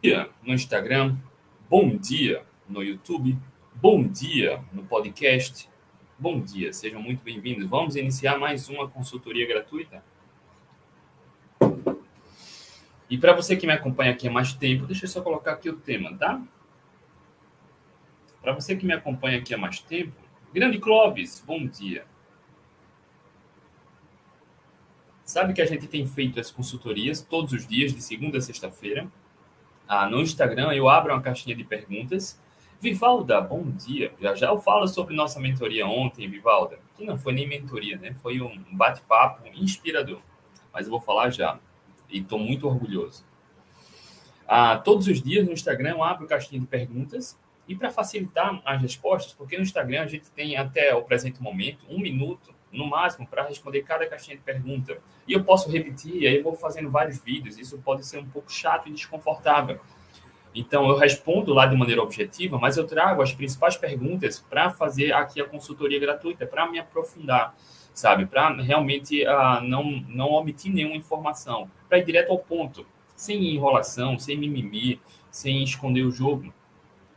dia no Instagram, bom dia no YouTube, bom dia no podcast. Bom dia, sejam muito bem-vindos. Vamos iniciar mais uma consultoria gratuita. E para você que me acompanha aqui há mais tempo, deixa eu só colocar aqui o tema, tá? Para você que me acompanha aqui há mais tempo, Grande Clóvis, bom dia. Sabe que a gente tem feito as consultorias todos os dias, de segunda a sexta-feira. Ah, no Instagram eu abro uma caixinha de perguntas. Vivalda, bom dia. Já já eu falo sobre nossa mentoria ontem, Vivalda, que não foi nem mentoria, né? Foi um bate-papo inspirador. Mas eu vou falar já. E estou muito orgulhoso. Ah, todos os dias no Instagram eu abro caixinha de perguntas e para facilitar as respostas, porque no Instagram a gente tem até o presente momento um minuto no máximo para responder cada caixinha de pergunta. E eu posso repetir, aí eu vou fazendo vários vídeos, isso pode ser um pouco chato e desconfortável. Então eu respondo lá de maneira objetiva, mas eu trago as principais perguntas para fazer aqui a consultoria gratuita, para me aprofundar, sabe? Para realmente uh, não, não omitir nenhuma informação, para ir direto ao ponto, sem enrolação, sem mimimi, sem esconder o jogo.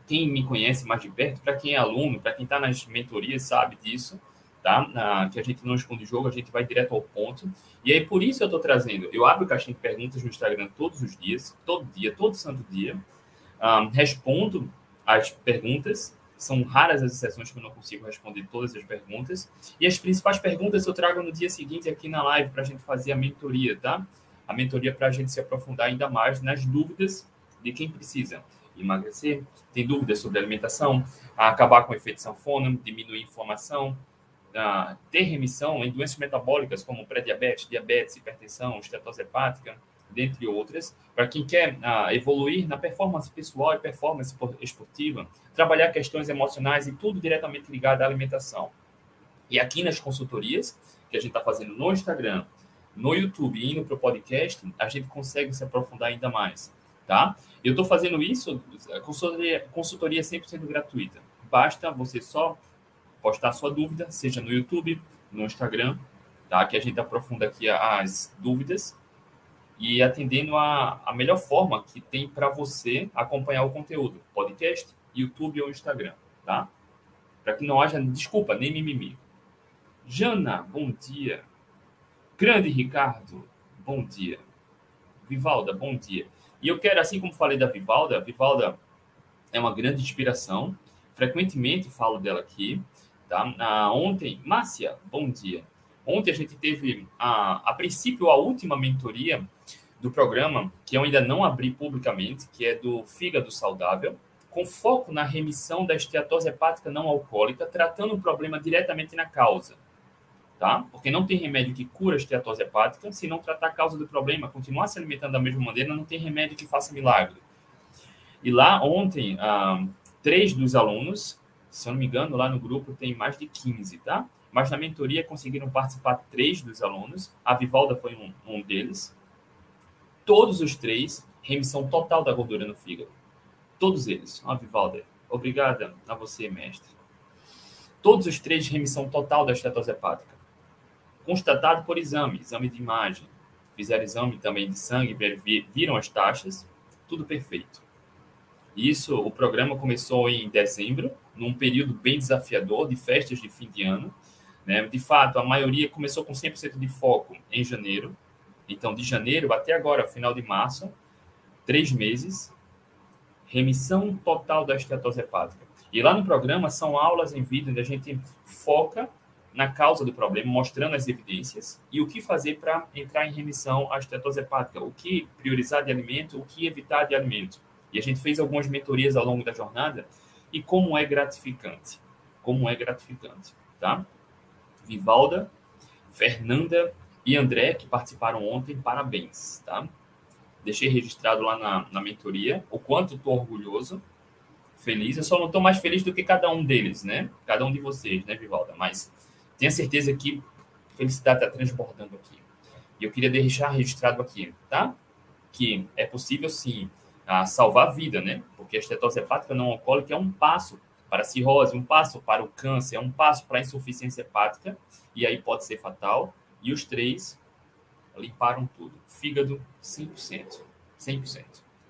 Quem me conhece mais de perto, para quem é aluno, para quem está nas mentorias, sabe disso tá? Ah, que a gente não esconde jogo, a gente vai direto ao ponto. E aí, por isso eu estou trazendo, eu abro caixinha de perguntas no Instagram todos os dias, todo dia, todo santo dia, um, respondo as perguntas, são raras as exceções que eu não consigo responder todas as perguntas, e as principais perguntas eu trago no dia seguinte aqui na live para a gente fazer a mentoria, tá? A mentoria para a gente se aprofundar ainda mais nas dúvidas de quem precisa emagrecer, tem dúvidas sobre alimentação, acabar com o efeito sanfona, diminuir a inflamação, uh, ter remissão em doenças metabólicas como pré-diabetes, diabetes, hipertensão, estetose hepática, dentre outras, para quem quer uh, evoluir na performance pessoal e performance esportiva, trabalhar questões emocionais e tudo diretamente ligado à alimentação. E aqui nas consultorias, que a gente está fazendo no Instagram, no YouTube e indo para o podcast, a gente consegue se aprofundar ainda mais, tá? Eu estou fazendo isso, consultoria, consultoria 100% gratuita. Basta você só postar sua dúvida, seja no YouTube, no Instagram, tá? Que a gente aprofunda aqui as dúvidas e atendendo a, a melhor forma que tem para você acompanhar o conteúdo, podcast, YouTube ou Instagram, tá? Para que não haja desculpa, nem mimimi. Jana, bom dia. Grande Ricardo, bom dia. Vivalda, bom dia. E eu quero, assim como falei da Vivalda, Vivalda é uma grande inspiração. Frequentemente falo dela aqui. Tá? Ah, ontem, Márcia, bom dia. Ontem a gente teve, a, a princípio, a última mentoria do programa, que eu ainda não abri publicamente, que é do fígado saudável, com foco na remissão da esteatose hepática não alcoólica, tratando o problema diretamente na causa. Tá? Porque não tem remédio que cura a esteatose hepática, se não tratar a causa do problema, continuar se alimentando da mesma maneira, não tem remédio que faça milagre. E lá, ontem, ah, três dos alunos se eu não me engano, lá no grupo tem mais de 15, tá? Mas na mentoria conseguiram participar três dos alunos. A Vivalda foi um, um deles. Todos os três, remissão total da gordura no fígado. Todos eles. A Vivalda, obrigada a você, mestre. Todos os três, remissão total da estetose hepática. Constatado por exame, exame de imagem. Fizeram exame também de sangue, viram as taxas, tudo perfeito. Isso, o programa começou em dezembro, num período bem desafiador de festas de fim de ano. Né? De fato, a maioria começou com 100% de foco em janeiro. Então, de janeiro até agora, final de março, três meses, remissão total da esteatose hepática. E lá no programa são aulas em vídeo onde a gente foca na causa do problema, mostrando as evidências e o que fazer para entrar em remissão à estetose hepática, o que priorizar de alimento, o que evitar de alimento. E a gente fez algumas mentorias ao longo da jornada e como é gratificante. Como é gratificante, tá? Vivalda, Fernanda e André, que participaram ontem, parabéns, tá? Deixei registrado lá na, na mentoria o quanto estou orgulhoso, feliz. Eu só não estou mais feliz do que cada um deles, né? Cada um de vocês, né, Vivalda? Mas tenha certeza que felicidade está transbordando aqui. E eu queria deixar registrado aqui, tá? Que é possível sim a salvar a vida, né? Porque a estetose hepática não alcoólica é um passo para a cirrose, um passo para o câncer, é um passo para a insuficiência hepática, e aí pode ser fatal. E os três limparam tudo. Fígado, 100%. 100%.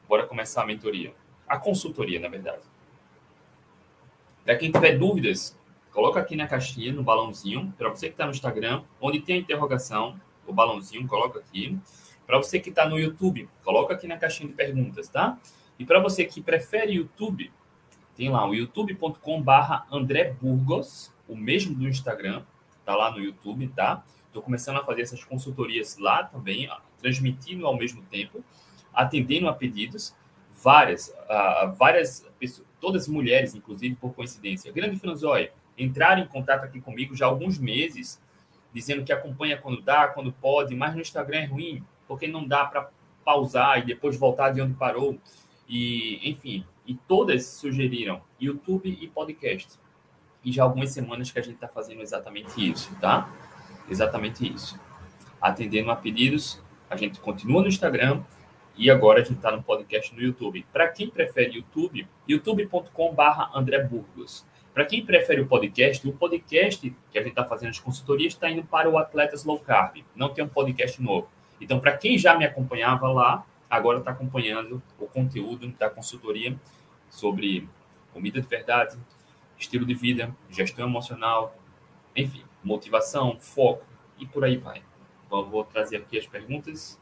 Bora começar a mentoria. A consultoria, na verdade. Para quem tiver dúvidas, coloca aqui na caixinha, no balãozinho. Para você que está no Instagram, onde tem a interrogação, o balãozinho, coloca aqui. Para você que está no YouTube, coloca aqui na caixinha de perguntas, tá? E para você que prefere YouTube, tem lá o youtube.com/barra André Burgos, o mesmo do Instagram, tá lá no YouTube, tá? Estou começando a fazer essas consultorias lá também, transmitindo ao mesmo tempo, atendendo a pedidos, várias, uh, várias pessoas, todas mulheres, inclusive por coincidência. Grande Franzói, entraram em contato aqui comigo já há alguns meses, dizendo que acompanha quando dá, quando pode, mas no Instagram é ruim, porque não dá para pausar e depois voltar de onde parou. E, enfim, e todas sugeriram YouTube e podcast. E já algumas semanas que a gente está fazendo exatamente isso, tá? Exatamente isso. Atendendo a pedidos, a gente continua no Instagram e agora a gente está no podcast no YouTube. Para quem prefere YouTube, youtube.com/barra André Burgos. Para quem prefere o podcast, o podcast que a gente está fazendo as consultorias está indo para o Atletas Low Carb. Não tem um podcast novo. Então, para quem já me acompanhava lá, agora está acompanhando o conteúdo da consultoria sobre comida de verdade, estilo de vida, gestão emocional, enfim, motivação, foco e por aí vai. Então, vou trazer aqui as perguntas.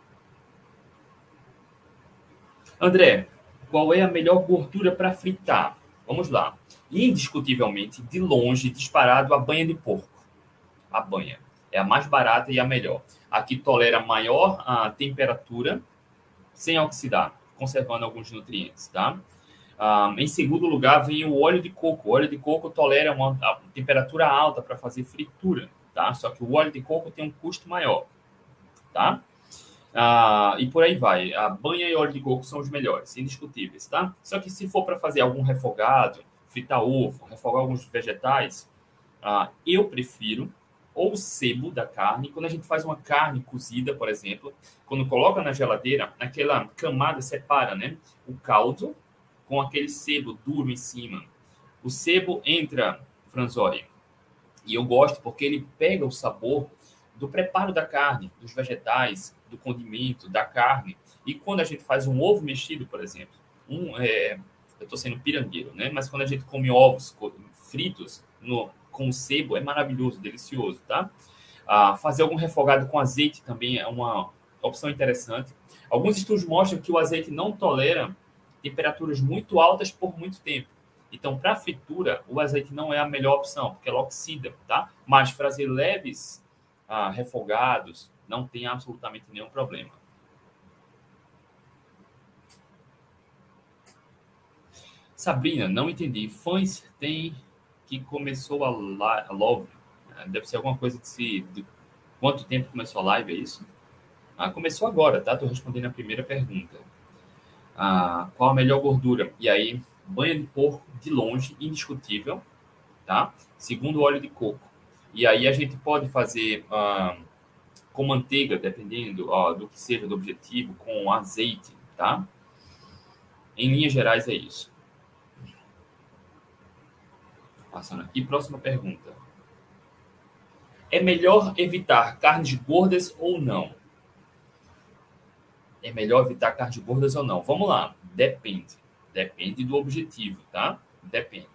André, qual é a melhor gordura para fritar? Vamos lá. Indiscutivelmente, de longe, disparado, a banha de porco. A banha. É a mais barata e a melhor. Aqui tolera maior a temperatura sem oxidar, conservando alguns nutrientes, tá? Ah, em segundo lugar, vem o óleo de coco. O óleo de coco tolera uma temperatura alta para fazer fritura, tá? Só que o óleo de coco tem um custo maior, tá? Ah, e por aí vai. A banha e óleo de coco são os melhores, indiscutíveis, tá? Só que se for para fazer algum refogado, fritar ovo, refogar alguns vegetais, ah, eu prefiro ou sebo da carne. Quando a gente faz uma carne cozida, por exemplo, quando coloca na geladeira, aquela camada separa, né? O caldo com aquele sebo duro em cima. O sebo entra, Franzori, e eu gosto porque ele pega o sabor do preparo da carne, dos vegetais, do condimento, da carne. E quando a gente faz um ovo mexido, por exemplo, um, é, eu estou sendo pirangueiro, né? Mas quando a gente come ovos fritos no, com sebo é maravilhoso, delicioso, tá? Ah, fazer algum refogado com azeite também é uma opção interessante. Alguns estudos mostram que o azeite não tolera temperaturas muito altas por muito tempo. Então, para fritura, o azeite não é a melhor opção, porque ela oxida, tá? Mas fazer leves ah, refogados não tem absolutamente nenhum problema. Sabrina, não entendi. Fãs tem que começou a, live. Né? Deve ser alguma coisa de se. De quanto tempo começou a live, é isso? Ah, começou agora, tá? Estou respondendo a primeira pergunta. Ah, qual a melhor gordura? E aí, banha de porco de longe, indiscutível, tá? Segundo, óleo de coco. E aí a gente pode fazer ah, com manteiga, dependendo do que seja do objetivo, com azeite, tá? Em linhas gerais é isso. Passando aqui, próxima pergunta. É melhor evitar carnes gordas ou não? É melhor evitar carnes gordas ou não? Vamos lá. Depende. Depende do objetivo, tá? Depende.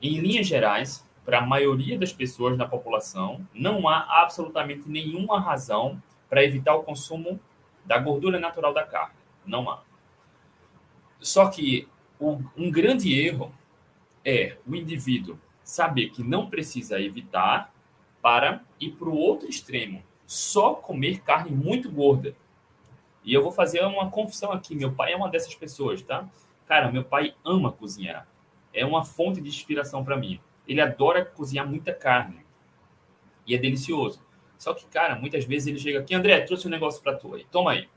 Em linhas gerais, para a maioria das pessoas na população, não há absolutamente nenhuma razão para evitar o consumo da gordura natural da carne. Não há. Só que um grande erro é o indivíduo saber que não precisa evitar para ir para o outro extremo, só comer carne muito gorda. E eu vou fazer uma confissão aqui. Meu pai é uma dessas pessoas, tá? Cara, meu pai ama cozinhar. É uma fonte de inspiração para mim. Ele adora cozinhar muita carne. E é delicioso. Só que, cara, muitas vezes ele chega aqui, André, trouxe um negócio para tu aí. Toma aí.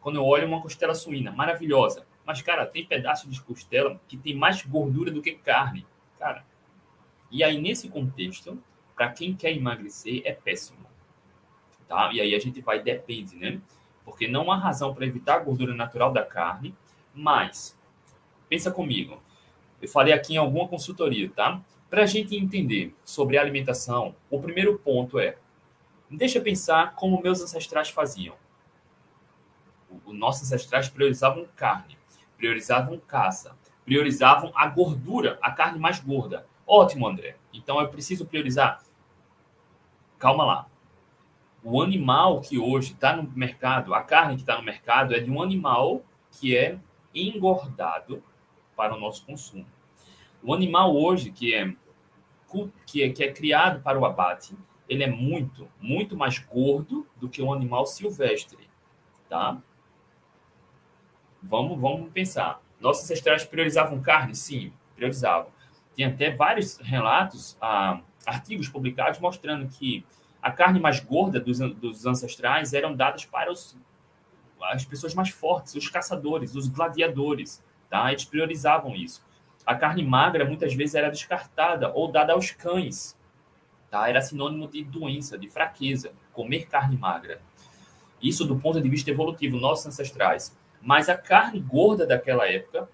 Quando eu olho uma costela suína, maravilhosa. Mas, cara, tem pedaço de costela que tem mais gordura do que carne. Cara. E aí, nesse contexto, para quem quer emagrecer, é péssimo. Tá? E aí a gente vai, depende, né? Porque não há razão para evitar a gordura natural da carne, mas, pensa comigo, eu falei aqui em alguma consultoria, tá? Para a gente entender sobre alimentação, o primeiro ponto é, deixa pensar como meus ancestrais faziam. Os nossos ancestrais priorizavam carne, priorizavam caça, priorizavam a gordura, a carne mais gorda. Ótimo, André. Então eu preciso priorizar. Calma lá. O animal que hoje está no mercado, a carne que está no mercado é de um animal que é engordado para o nosso consumo. O animal hoje que é que é, que é criado para o abate, ele é muito, muito mais gordo do que um animal silvestre, tá? Vamos, vamos pensar. Nossos ancestrais priorizavam carne? Sim, priorizavam. Tem até vários relatos, ah, artigos publicados mostrando que a carne mais gorda dos, dos ancestrais eram dadas para os, as pessoas mais fortes, os caçadores, os gladiadores, tá? Eles priorizavam isso. A carne magra muitas vezes era descartada ou dada aos cães, tá? Era sinônimo de doença, de fraqueza, comer carne magra. Isso do ponto de vista evolutivo, nossos ancestrais. Mas a carne gorda daquela época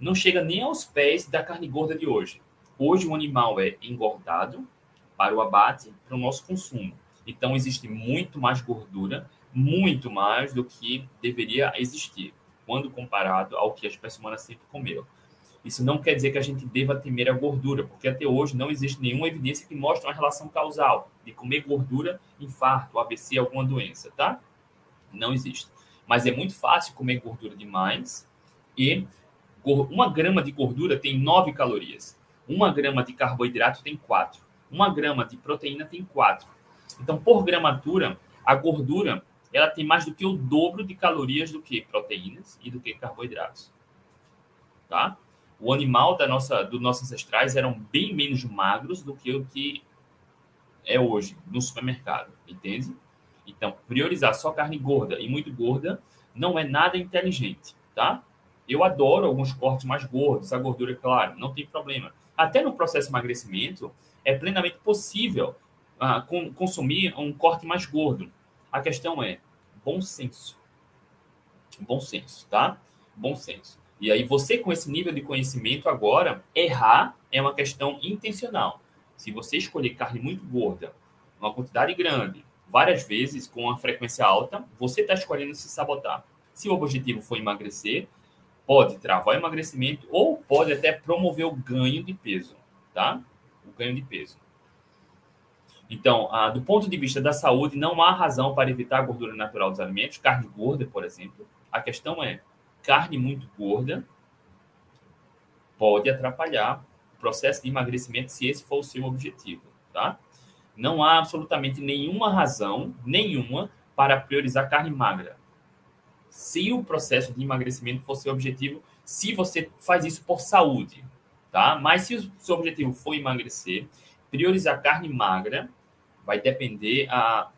não chega nem aos pés da carne gorda de hoje. Hoje o animal é engordado para o abate, para o nosso consumo. Então existe muito mais gordura, muito mais do que deveria existir, quando comparado ao que a espécie humana sempre comeu. Isso não quer dizer que a gente deva temer a gordura, porque até hoje não existe nenhuma evidência que mostre uma relação causal de comer gordura, infarto, AVC, alguma doença, tá? Não existe. Mas é muito fácil comer gordura demais e uma grama de gordura tem 9 calorias. Uma grama de carboidrato tem 4. Uma grama de proteína tem 4. Então, por gramatura, a gordura ela tem mais do que o dobro de calorias do que proteínas e do que carboidratos. Tá? o animal da nossa, dos nossos ancestrais eram bem menos magros do que o que é hoje no supermercado, entende? Então, priorizar só carne gorda e muito gorda não é nada inteligente, tá? Eu adoro alguns cortes mais gordos, a gordura, claro, não tem problema. Até no processo de emagrecimento, é plenamente possível uh, com, consumir um corte mais gordo. A questão é bom senso. Bom senso, tá? Bom senso. E aí você com esse nível de conhecimento agora, errar é uma questão intencional. Se você escolher carne muito gorda, uma quantidade grande, várias vezes com uma frequência alta, você está escolhendo se sabotar. Se o objetivo for emagrecer, pode travar o emagrecimento ou pode até promover o ganho de peso, tá? O ganho de peso. Então, ah, do ponto de vista da saúde, não há razão para evitar a gordura natural dos alimentos, carne gorda, por exemplo. A questão é carne muito gorda pode atrapalhar o processo de emagrecimento se esse for o seu objetivo, tá? Não há absolutamente nenhuma razão, nenhuma, para priorizar carne magra. Se o processo de emagrecimento for seu objetivo, se você faz isso por saúde, tá? Mas se o seu objetivo for emagrecer, priorizar carne magra vai depender a, ah,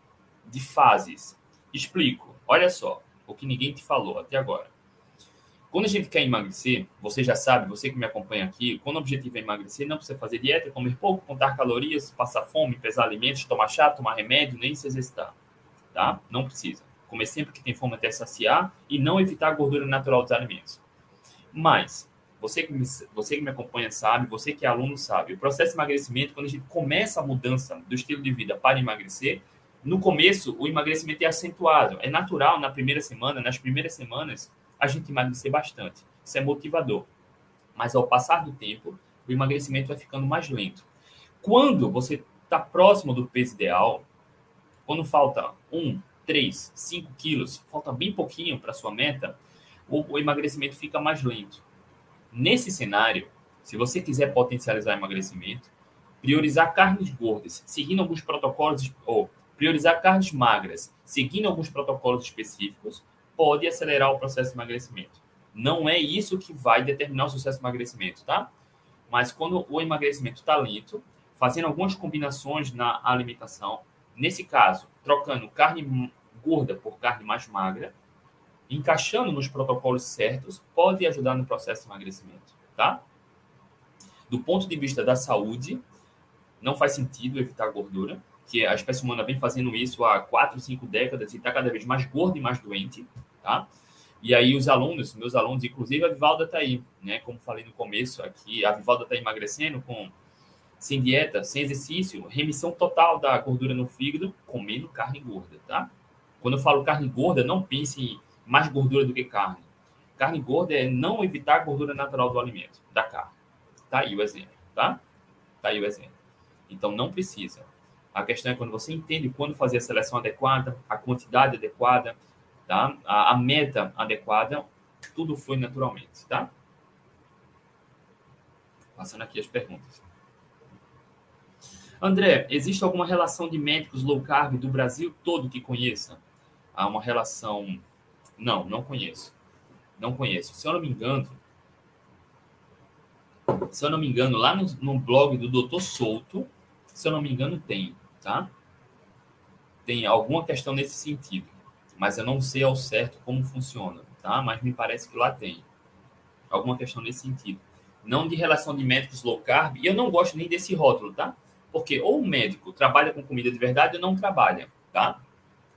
de fases. Explico. Olha só, o que ninguém te falou até agora. Quando a gente quer emagrecer, você já sabe, você que me acompanha aqui, quando o objetivo é emagrecer, não precisa fazer dieta, comer pouco, contar calorias, passar fome, pesar alimentos, tomar chá, tomar remédio, nem se exercitar. Tá? Não precisa. Comer sempre que tem fome até saciar e não evitar a gordura natural dos alimentos. Mas, você que, me, você que me acompanha sabe, você que é aluno sabe, o processo de emagrecimento, quando a gente começa a mudança do estilo de vida para emagrecer, no começo o emagrecimento é acentuado. É natural na primeira semana, nas primeiras semanas, a gente emagrecer bastante. Isso é motivador. Mas ao passar do tempo, o emagrecimento vai ficando mais lento. Quando você está próximo do peso ideal, quando falta 1, 3, 5 quilos, falta bem pouquinho para sua meta, o, o emagrecimento fica mais lento. Nesse cenário, se você quiser potencializar emagrecimento, priorizar carnes gordas, seguindo alguns protocolos, ou priorizar carnes magras, seguindo alguns protocolos específicos, pode acelerar o processo de emagrecimento. Não é isso que vai determinar o sucesso do emagrecimento, tá? Mas quando o emagrecimento está lento, fazendo algumas combinações na alimentação, nesse caso, trocando carne gorda por carne mais magra, encaixando nos protocolos certos, pode ajudar no processo de emagrecimento, tá? Do ponto de vista da saúde, não faz sentido evitar gordura, que a espécie humana vem fazendo isso há 4, 5 décadas e está cada vez mais gorda e mais doente tá? E aí os alunos, meus alunos, inclusive a Vivalda está aí, né? Como falei no começo aqui, a Vivalda está emagrecendo com sem dieta, sem exercício, remissão total da gordura no fígado, comendo carne gorda, tá? Quando eu falo carne gorda, não pense em mais gordura do que carne. Carne gorda é não evitar a gordura natural do alimento, da carne. Tá aí o exemplo, tá? Tá aí o exemplo. Então não precisa. A questão é quando você entende quando fazer a seleção adequada, a quantidade adequada, tá? a, a meta adequada, tudo flui naturalmente, tá? Passando aqui as perguntas. André, existe alguma relação de médicos low carb do Brasil todo que conheça? Há uma relação. Não, não conheço. Não conheço. Se eu não me engano, se eu não me engano, lá no, no blog do Dr. Souto, se eu não me engano, tem, tá? Tem alguma questão nesse sentido, mas eu não sei ao certo como funciona, tá? Mas me parece que lá tem alguma questão nesse sentido. Não de relação de médicos low carb, e eu não gosto nem desse rótulo, tá? Porque ou o médico trabalha com comida de verdade ou não trabalha, tá?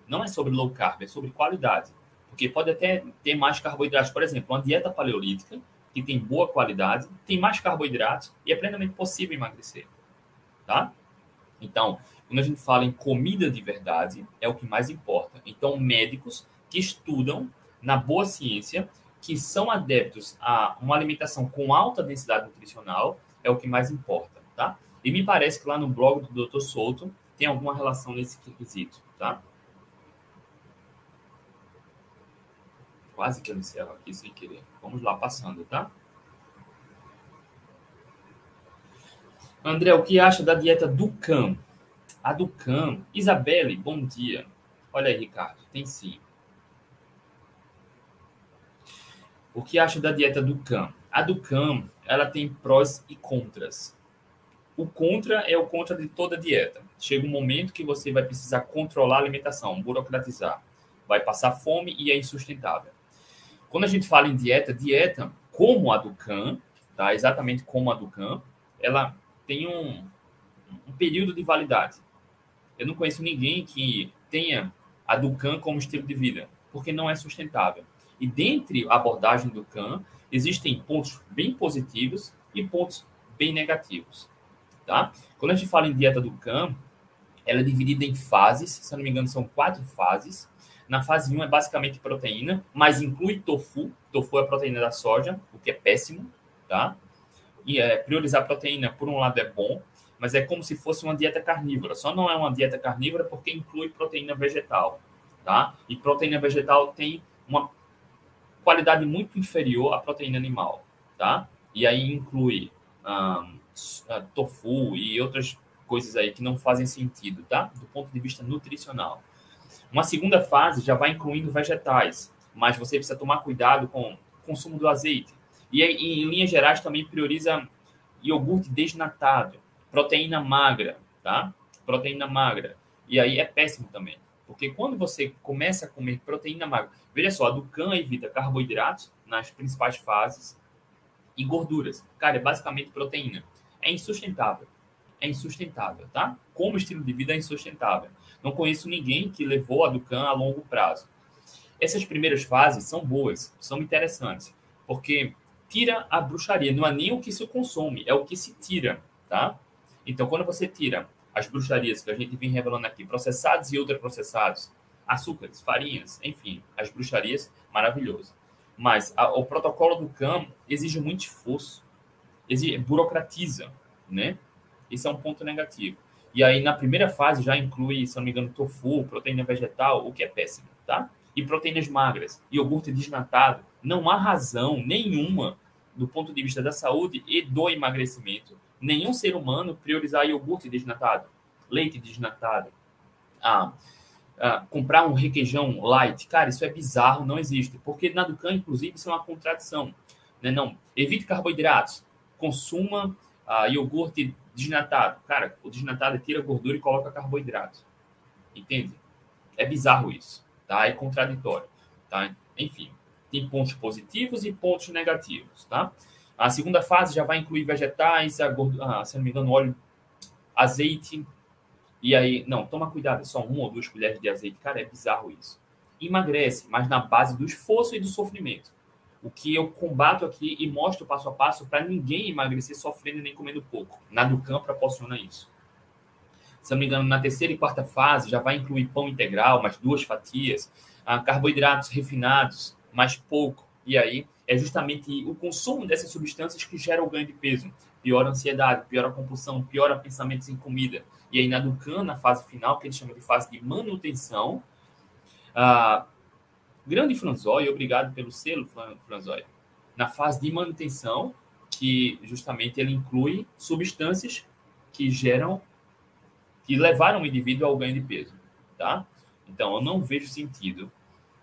Não é sobre low carb, é sobre qualidade. Porque pode até ter mais carboidratos. Por exemplo, uma dieta paleolítica que tem boa qualidade, tem mais carboidratos e é plenamente possível emagrecer, tá? Então, quando a gente fala em comida de verdade, é o que mais importa. Então, médicos que estudam na boa ciência, que são adeptos a uma alimentação com alta densidade nutricional, é o que mais importa, tá? E me parece que lá no blog do Dr. Souto tem alguma relação nesse quesito, tá? Quase que eu encerro aqui sem querer. Vamos lá, passando, tá? André, o que acha da dieta Ducan? A Ducan. Isabelle, bom dia. Olha aí, Ricardo, tem sim. O que acha da dieta Ducan? A Ducan, ela tem prós e contras. O contra é o contra de toda dieta. Chega um momento que você vai precisar controlar a alimentação, burocratizar. Vai passar fome e é insustentável. Quando a gente fala em dieta, dieta como a do CAN, tá? exatamente como a do CAN, ela tem um, um período de validade. Eu não conheço ninguém que tenha a do CAN como estilo de vida, porque não é sustentável. E dentre a abordagem do CAN, existem pontos bem positivos e pontos bem negativos tá? Quando a gente fala em dieta do CAM, ela é dividida em fases, se eu não me engano, são quatro fases. Na fase 1 é basicamente proteína, mas inclui tofu. Tofu é a proteína da soja, o que é péssimo, tá? E é, priorizar proteína, por um lado, é bom, mas é como se fosse uma dieta carnívora. Só não é uma dieta carnívora porque inclui proteína vegetal, tá? E proteína vegetal tem uma qualidade muito inferior à proteína animal, tá? E aí inclui tofu e outras coisas aí que não fazem sentido, tá? Do ponto de vista nutricional. Uma segunda fase já vai incluindo vegetais, mas você precisa tomar cuidado com o consumo do azeite. E em linhas gerais também prioriza iogurte desnatado, proteína magra, tá? Proteína magra. E aí é péssimo também, porque quando você começa a comer proteína magra, veja só, a Ducan evita carboidratos nas principais fases e gorduras. Cara, é basicamente proteína é insustentável. É insustentável, tá? Como estilo de vida é insustentável. Não conheço ninguém que levou a Ducan a longo prazo. Essas primeiras fases são boas, são interessantes, porque tira a bruxaria. Não é nem o que se consome, é o que se tira, tá? Então, quando você tira as bruxarias que a gente vem revelando aqui, processados e ultraprocessados, açúcares, farinhas, enfim, as bruxarias, maravilhoso. Mas a, o protocolo do CAM exige muito esforço burocratiza, né? Esse é um ponto negativo. E aí, na primeira fase, já inclui, se não me engano, tofu, proteína vegetal, o que é péssimo, tá? E proteínas magras, iogurte desnatado. Não há razão nenhuma, do ponto de vista da saúde e do emagrecimento, nenhum ser humano priorizar iogurte desnatado, leite desnatado, ah, ah, comprar um requeijão light. Cara, isso é bizarro, não existe. Porque na Ducan, inclusive, isso é uma contradição. Né? Não, evite carboidratos, consuma uh, iogurte desnatado. Cara, o desnatado tira gordura e coloca carboidrato. Entende? É bizarro isso, tá? É contraditório, tá? Enfim, tem pontos positivos e pontos negativos, tá? A segunda fase já vai incluir vegetais, a gordura, ah, se não me engano, óleo, azeite. E aí, não, toma cuidado, é só uma ou duas colheres de azeite. Cara, é bizarro isso. Emagrece, mas na base do esforço e do sofrimento o que eu combato aqui e mostro passo a passo para ninguém emagrecer sofrendo nem comendo pouco. Na Ducan proporciona isso. Se não me engano, na terceira e quarta fase já vai incluir pão integral, mais duas fatias. ah, carboidratos refinados, mais pouco. E aí é justamente o consumo dessas substâncias que gera o ganho de peso. Piora a ansiedade, piora a compulsão, piora pensamentos em comida. E aí na Ducan, na fase final, que eles chamam de fase de manutenção, ah, grande Franzói, obrigado pelo selo, Franzói. Na fase de manutenção, que justamente ele inclui substâncias que geram, que levaram o indivíduo ao ganho de peso, tá? Então, eu não vejo sentido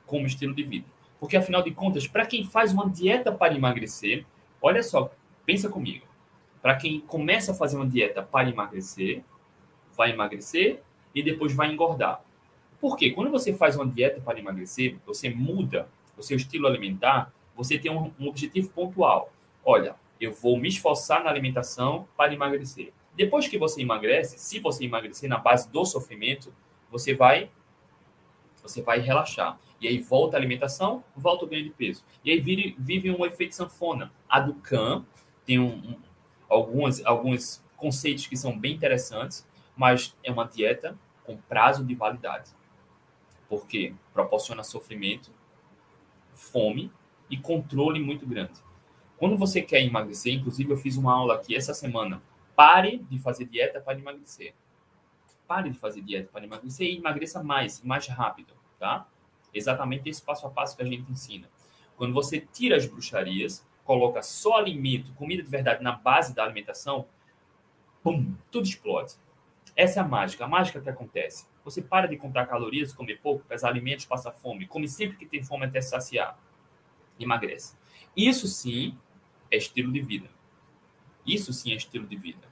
como estilo de vida. Porque, afinal de contas, para quem faz uma dieta para emagrecer, olha só, pensa comigo. Para quem começa a fazer uma dieta para emagrecer, vai emagrecer e depois vai engordar. Por quê? Quando você faz uma dieta para emagrecer, você muda o seu estilo alimentar, você tem um, um objetivo pontual. Olha, eu vou me esforçar na alimentação para emagrecer. Depois que você emagrece, se você emagrecer na base do sofrimento, você vai você vai relaxar. E aí volta a alimentação, volta o ganho de peso. E aí vive, vive um efeito sanfona. A Ducan tem um, um, algumas, alguns conceitos que são bem interessantes, mas é uma dieta com prazo de validade. Porque proporciona sofrimento, fome e controle muito grande. Quando você quer emagrecer, inclusive eu fiz uma aula aqui essa semana, pare de fazer dieta para emagrecer. Pare de fazer dieta para emagrecer e emagreça mais, mais rápido, tá? Exatamente esse passo a passo que a gente ensina. Quando você tira as bruxarias, coloca só alimento, comida de verdade na base da alimentação, pum, tudo explode. Essa é a mágica, a mágica que acontece. Você para de contar calorias, comer pouco, pesar alimentos, passa fome, come sempre que tem fome até saciar. Emagrece. Isso sim é estilo de vida. Isso sim é estilo de vida.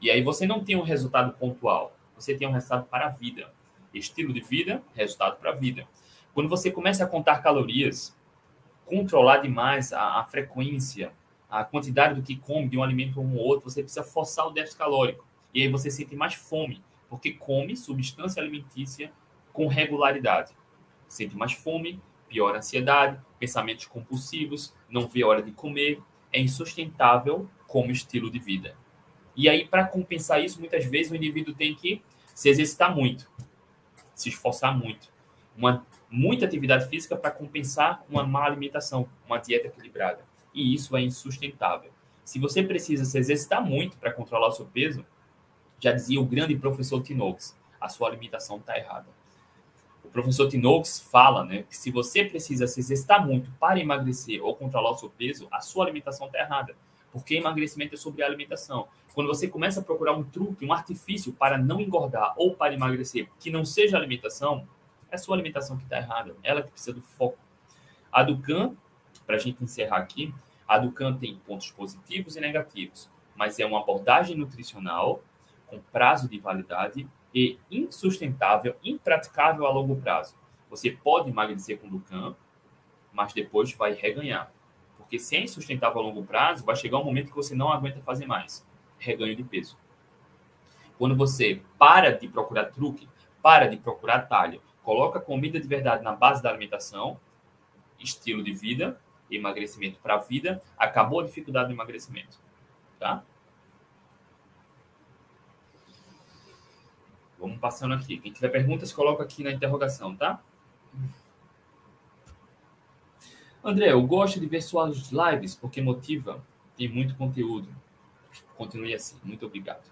E aí você não tem um resultado pontual, você tem um resultado para a vida. Estilo de vida, resultado para a vida. Quando você começa a contar calorias, controlar demais a, a frequência, a quantidade do que come de um alimento para um ou outro, você precisa forçar o déficit calórico. E aí você sente mais fome, porque come substância alimentícia com regularidade. Sente mais fome, piora a ansiedade, pensamentos compulsivos, não vê a hora de comer, é insustentável como estilo de vida. E aí, para compensar isso, muitas vezes o indivíduo tem que se exercitar muito, se esforçar muito. Uma, muita atividade física para compensar uma má alimentação, uma dieta equilibrada. E isso é insustentável. Se você precisa se exercitar muito para controlar o seu peso, já dizia o grande professor Tinox, a sua alimentação está errada. O professor Tinox fala né, que se você precisa se exercitar muito para emagrecer ou controlar o seu peso, a sua alimentação está errada. Porque emagrecimento é sobre alimentação. Quando você começa a procurar um truque, um artifício para não engordar ou para emagrecer que não seja alimentação, é sua alimentação que está errada. Ela que precisa do foco. A Ducan, para a gente encerrar aqui, a Ducan tem pontos positivos e negativos, mas é uma abordagem nutricional com prazo de validade e insustentável, impraticável a longo prazo. Você pode emagrecer com Ducan, mas depois vai reganhar. Porque se é insustentável a longo prazo, vai chegar um momento que você não aguenta fazer mais. Reganho de peso. Quando você para de procurar truque, para de procurar talho, coloca comida de verdade na base da alimentação, estilo de vida, emagrecimento para a vida, acabou a dificuldade do emagrecimento. Tá? Vamos passando aqui. Quem tiver perguntas, coloca aqui na interrogação, tá? André, eu gosto de ver suas lives porque motiva, tem muito conteúdo. Continue assim. Muito obrigado.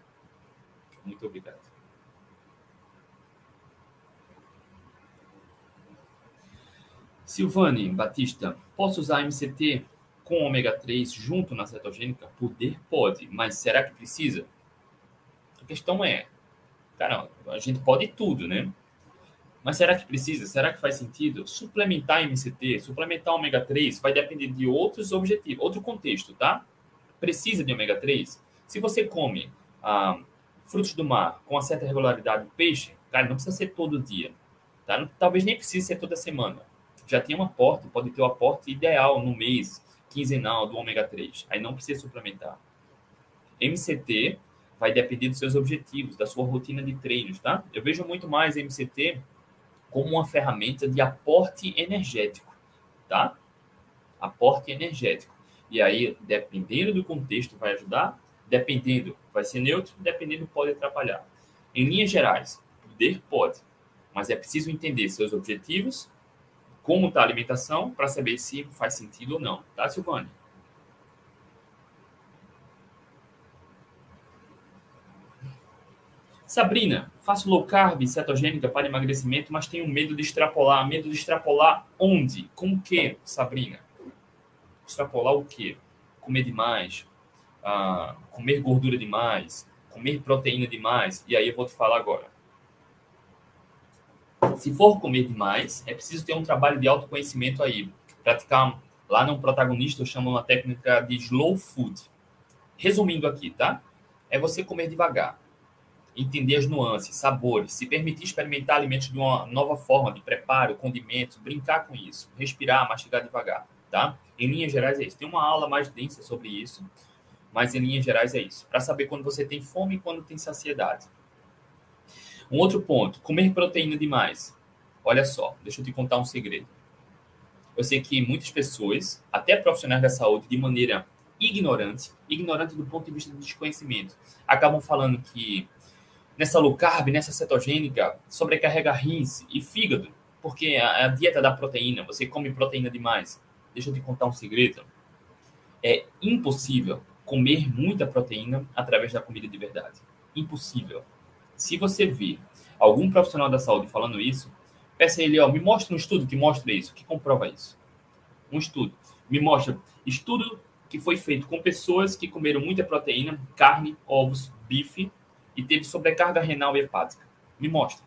Muito obrigado. Silvane Batista, posso usar MCT com ômega 3 junto na cetogênica? Poder pode, mas será que precisa? A questão é, cara, a gente pode tudo, né? Mas será que precisa? Será que faz sentido? Suplementar MCT, suplementar ômega 3 vai depender de outros objetivos, outro contexto, tá? Precisa de ômega 3? Se você come ah, frutos do mar com uma certa regularidade, peixe, cara, não precisa ser todo dia, tá? Talvez nem precise ser toda semana. Já tem um aporte, pode ter o um aporte ideal no mês, quinzenal do ômega 3. Aí não precisa suplementar. MCT vai depender dos seus objetivos, da sua rotina de treinos, tá? Eu vejo muito mais MCT como uma ferramenta de aporte energético, tá? Aporte energético. E aí, dependendo do contexto, vai ajudar, dependendo, vai ser neutro, dependendo, pode atrapalhar. Em linhas gerais, poder pode, mas é preciso entender seus objetivos como está a alimentação para saber se faz sentido ou não, tá, Silvane? Sabrina, faço low carb, cetogênica para emagrecimento, mas tenho medo de extrapolar. Medo de extrapolar onde? Com o que, Sabrina? Extrapolar o quê? Comer demais, ah, comer gordura demais, comer proteína demais. E aí eu vou te falar agora. Se for comer demais, é preciso ter um trabalho de autoconhecimento aí. Praticar lá no protagonista, eu chamo uma técnica de slow food. Resumindo aqui, tá? É você comer devagar entender as nuances, sabores, se permitir experimentar alimentos de uma nova forma de preparo, condimentos, brincar com isso, respirar, mastigar devagar, tá? Em linhas gerais é isso. Tem uma aula mais densa sobre isso, mas em linhas gerais é isso. Para saber quando você tem fome e quando tem saciedade. Um outro ponto, comer proteína demais. Olha só, deixa eu te contar um segredo. Eu sei que muitas pessoas, até profissionais da saúde, de maneira ignorante, ignorante do ponto de vista do desconhecimento, acabam falando que nessa low carb, nessa cetogênica, sobrecarrega rins e fígado, porque a, dieta da proteína, você come proteína demais. Deixa eu te contar um segredo. É impossível comer muita proteína através da comida de verdade. Impossível. Se você vir algum profissional da saúde falando isso, peça a ele, ó, me mostra um estudo que mostra isso, que comprova isso. Um estudo. Me mostra estudo que foi feito com pessoas que comeram muita proteína, carne, ovos, bife e teve sobrecarga renal e hepática? Me mostra.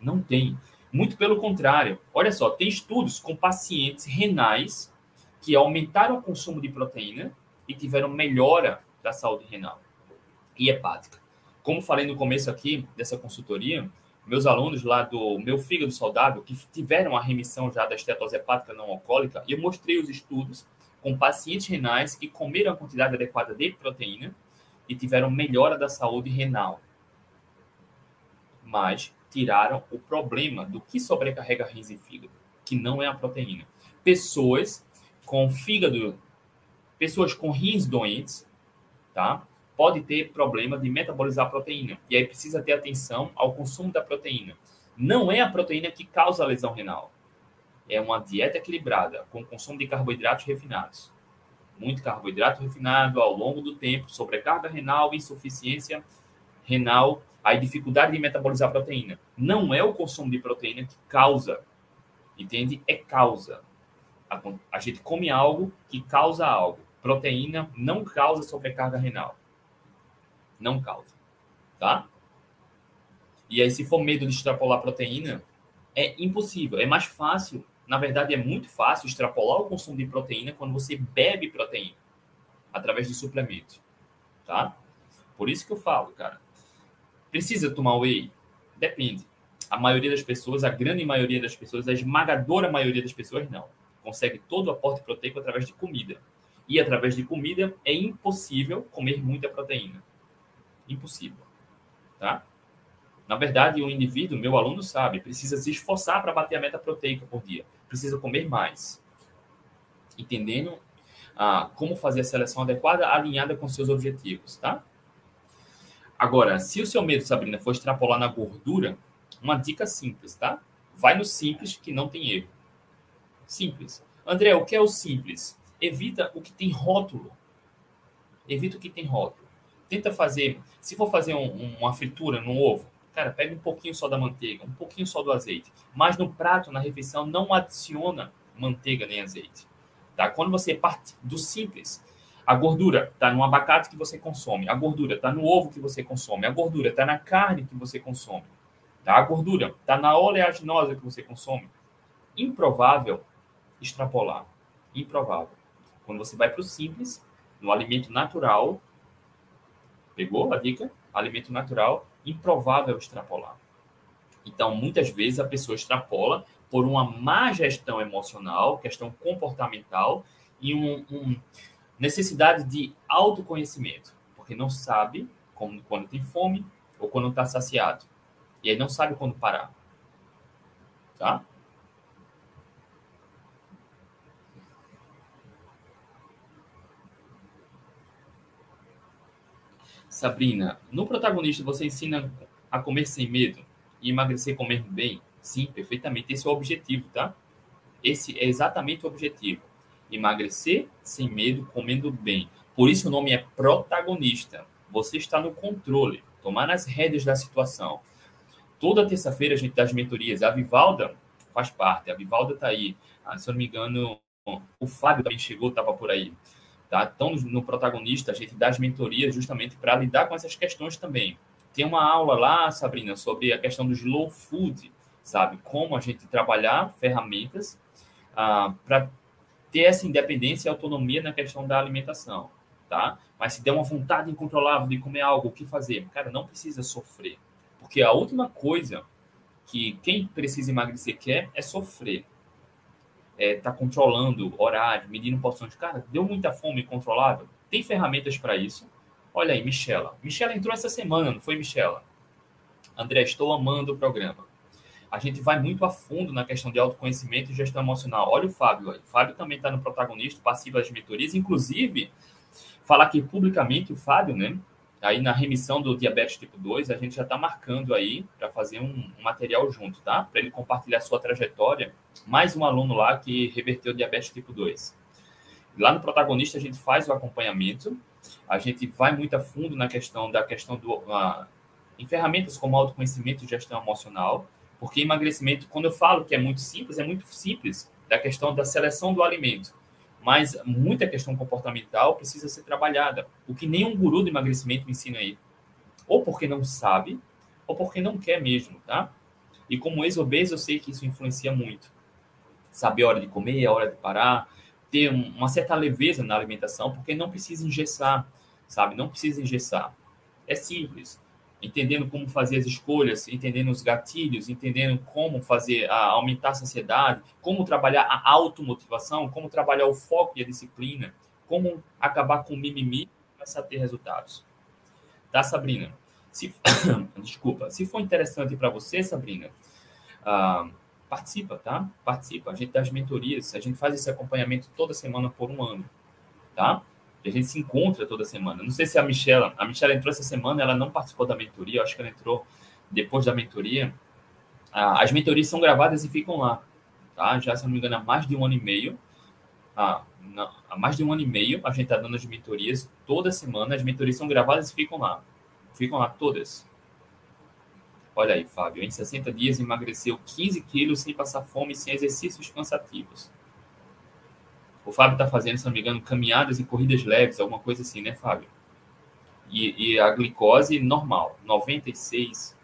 Não tem. Muito pelo contrário. Olha só, tem estudos com pacientes renais que aumentaram o consumo de proteína e tiveram melhora da saúde renal e hepática. Como falei no começo aqui dessa consultoria, meus alunos lá do meu fígado saudável, que tiveram a remissão já da estetose hepática não alcoólica, eu mostrei os estudos com pacientes renais que comeram a quantidade adequada de proteína e tiveram melhora da saúde renal. Mas tiraram o problema do que sobrecarrega rins e fígado, que não é a proteína. Pessoas com fígado, pessoas com rins doentes, tá? Pode ter problema de metabolizar a proteína. E aí precisa ter atenção ao consumo da proteína. Não é a proteína que causa a lesão renal. É uma dieta equilibrada, com consumo de carboidratos refinados muito carboidrato refinado ao longo do tempo, sobrecarga renal, insuficiência renal, a dificuldade de metabolizar a proteína. Não é o consumo de proteína que causa, entende? É causa. A, a gente come algo que causa algo. Proteína não causa sobrecarga renal. Não causa. Tá? E aí, se for medo de extrapolar proteína, é impossível. É mais fácil na verdade, é muito fácil extrapolar o consumo de proteína quando você bebe proteína através de suplemento, tá? Por isso que eu falo, cara. Precisa tomar whey? Depende. A maioria das pessoas, a grande maioria das pessoas, a esmagadora maioria das pessoas não. Consegue todo o aporte proteico através de comida. E através de comida é impossível comer muita proteína. Impossível. Tá? Na verdade, o indivíduo, meu aluno sabe, precisa se esforçar para bater a meta proteica por dia. Precisa comer mais. Entendendo ah, como fazer a seleção adequada, alinhada com seus objetivos, tá? Agora, se o seu medo, Sabrina, for extrapolar na gordura, uma dica simples, tá? Vai no simples que não tem erro. Simples. André, o que é o simples? Evita o que tem rótulo. Evita o que tem rótulo. Tenta fazer, se for fazer um, uma fritura no ovo, Cara, pega um pouquinho só da manteiga, um pouquinho só do azeite. Mas no prato, na refeição, não adiciona manteiga nem azeite. Tá? Quando você parte do simples, a gordura está no abacate que você consome, a gordura está no ovo que você consome, a gordura está na carne que você consome, tá? a gordura está na oleaginosa que você consome. Improvável extrapolar. Improvável. Quando você vai para o simples, no alimento natural, pegou a dica? Alimento natural, improvável extrapolar. Então, muitas vezes a pessoa extrapola por uma má gestão emocional, questão comportamental e um, um necessidade de autoconhecimento, porque não sabe como, quando tem fome ou quando está saciado. E aí não sabe quando parar. Tá? Sabrina, no protagonista você ensina a comer sem medo e emagrecer comendo bem? Sim, perfeitamente. Esse é o objetivo, tá? Esse é exatamente o objetivo. Emagrecer sem medo, comendo bem. Por isso o nome é protagonista. Você está no controle, tomar as rédeas da situação. Toda terça-feira a gente dá as mentorias. A Vivalda faz parte, a Vivalda está aí. Ah, se eu não me engano, o Fábio também chegou, estava por aí. Tá? Então, no protagonista, a gente dá as mentorias justamente para lidar com essas questões também. Tem uma aula lá, Sabrina, sobre a questão do slow food, sabe? Como a gente trabalhar ferramentas ah, para ter essa independência e autonomia na questão da alimentação, tá? Mas se der uma vontade incontrolável de comer algo, o que fazer? Cara, não precisa sofrer. Porque a última coisa que quem precisa emagrecer quer é sofrer. É, tá controlando horário, medindo porções. Cara, deu muita fome controlável? Tem ferramentas para isso. Olha aí, Michela. Michela entrou essa semana, não foi, Michela? André, estou amando o programa. A gente vai muito a fundo na questão de autoconhecimento e gestão emocional. Olha o Fábio aí. O Fábio também está no protagonista, passivo das mentorias. Inclusive, falar aqui publicamente o Fábio, né? Aí na remissão do diabetes tipo 2, a gente já está marcando aí para fazer um, um, material junto, tá? Para ele compartilhar sua trajetória. Mais um aluno lá que reverteu diabetes tipo 2. Lá no protagonista a gente faz o acompanhamento, a gente vai muito a fundo na questão da questão do uh, em ferramentas como autoconhecimento e gestão emocional, porque emagrecimento, quando eu falo que é muito simples, é muito simples da questão da seleção do alimento mas muita questão comportamental precisa ser trabalhada, o que nenhum guru de emagrecimento ensina aí. Ou porque não sabe, ou porque não quer mesmo, tá? E como ex-obeso, eu sei que isso influencia muito. Saber a hora de comer, a hora de parar, ter uma certa leveza na alimentação, porque não precisa engessar, sabe? Não precisa engessar. É simples entendendo como fazer as escolhas, entendendo os gatilhos, entendendo como fazer a, aumentar a saciedade, como trabalhar a automotivação, como trabalhar o foco e a disciplina, como acabar com o mimimi e começar a ter resultados. Tá, Sabrina? Se, desculpa, se for interessante para você, Sabrina, uh, participa, tá? Participa. A gente dá as mentorias, a gente faz esse acompanhamento toda semana por um ano, tá? A gente se encontra toda semana. Não sei se a Michela, a Michela entrou essa semana, ela não participou da mentoria, acho que ela entrou depois da mentoria. Ah, as mentorias são gravadas e ficam lá, tá? Já, se não me engano, há mais de um ano e meio. Ah, não, há mais de um ano e meio a gente está dando as mentorias toda semana, as mentorias são gravadas e ficam lá. Ficam lá todas. Olha aí, Fábio, em 60 dias emagreceu 15 quilos sem passar fome e sem exercícios cansativos. O Fábio está fazendo, se não me engano, caminhadas e corridas leves, alguma coisa assim, né, Fábio? E, e a glicose normal, 96,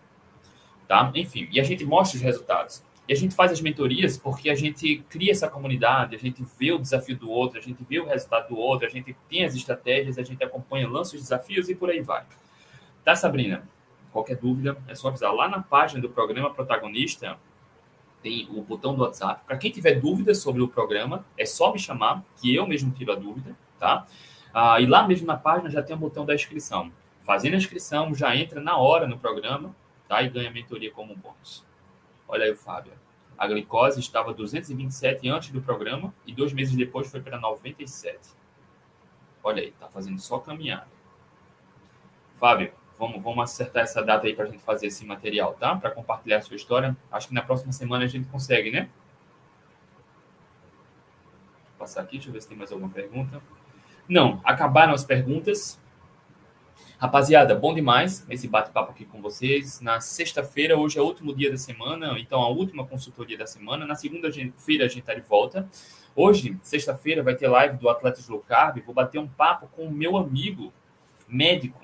tá? Enfim, e a gente mostra os resultados. E a gente faz as mentorias porque a gente cria essa comunidade, a gente vê o desafio do outro, a gente vê o resultado do outro, a gente tem as estratégias, a gente acompanha, lança os desafios e por aí vai. Tá, Sabrina? Qualquer dúvida, é só avisar. Lá na página do programa Protagonista, tem o botão do WhatsApp. Para quem tiver dúvidas sobre o programa, é só me chamar, que eu mesmo tiro a dúvida, tá? Ah, e lá mesmo na página já tem o botão da inscrição. Fazendo a inscrição, já entra na hora no programa, tá? E ganha a mentoria como bônus. Olha aí o Fábio. A glicose estava 227 antes do programa e dois meses depois foi para 97. Olha aí, tá fazendo só caminhada. Fábio, Vamos, vamos acertar essa data aí para a gente fazer esse material, tá? Para compartilhar a sua história. Acho que na próxima semana a gente consegue, né? Vou passar aqui, deixa eu ver se tem mais alguma pergunta. Não, acabaram as perguntas. Rapaziada, bom demais esse bate-papo aqui com vocês. Na sexta-feira, hoje é o último dia da semana, então a última consultoria da semana. Na segunda-feira a gente está de volta. Hoje, sexta-feira, vai ter live do Atletas Low Carb. Vou bater um papo com o meu amigo médico,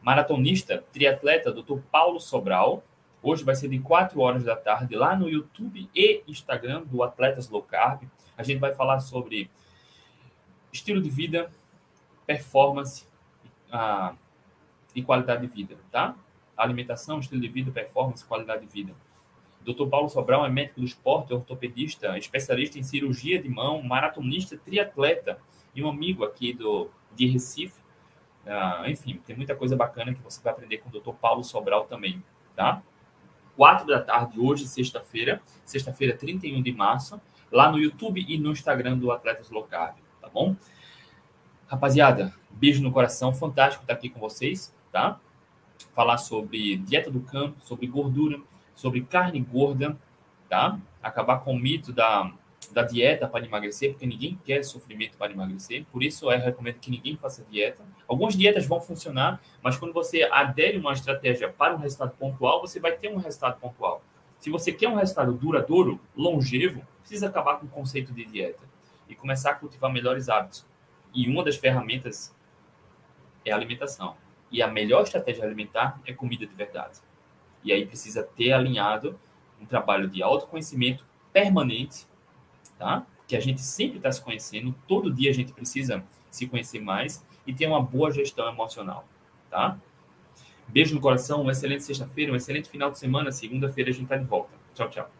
maratonista, triatleta, Dr. Paulo Sobral. Hoje vai ser de 4 horas da tarde lá no YouTube e Instagram do Atletas Low Carb. A gente vai falar sobre estilo de vida, performance ah, e qualidade de vida, tá? Alimentação, estilo de vida, performance, qualidade de vida. Dr. Paulo Sobral é médico do esporte, ortopedista, especialista em cirurgia de mão, maratonista, triatleta e um amigo aqui do, de Recife, ah, enfim, tem muita coisa bacana que você vai aprender com o Dr. Paulo Sobral também, tá? Quatro da tarde hoje, sexta-feira, sexta-feira, 31 de março, lá no YouTube e no Instagram do Atletas Local, tá bom? Rapaziada, beijo no coração, fantástico estar aqui com vocês, tá? Falar sobre dieta do campo, sobre gordura, sobre carne gorda, tá? Acabar com o mito da, da dieta para emagrecer, porque ninguém quer sofrimento para emagrecer. Por isso, eu recomendo que ninguém faça dieta. Algumas dietas vão funcionar, mas quando você adere uma estratégia para um resultado pontual, você vai ter um resultado pontual. Se você quer um resultado duradouro, longevo, precisa acabar com o conceito de dieta e começar a cultivar melhores hábitos. E uma das ferramentas é a alimentação. E a melhor estratégia alimentar é comida de verdade. E aí precisa ter alinhado um trabalho de autoconhecimento permanente, tá? Que a gente sempre está se conhecendo, todo dia a gente precisa se conhecer mais e ter uma boa gestão emocional, tá? Beijo no coração, uma excelente sexta-feira, um excelente final de semana. Segunda-feira a gente está de volta. Tchau, tchau.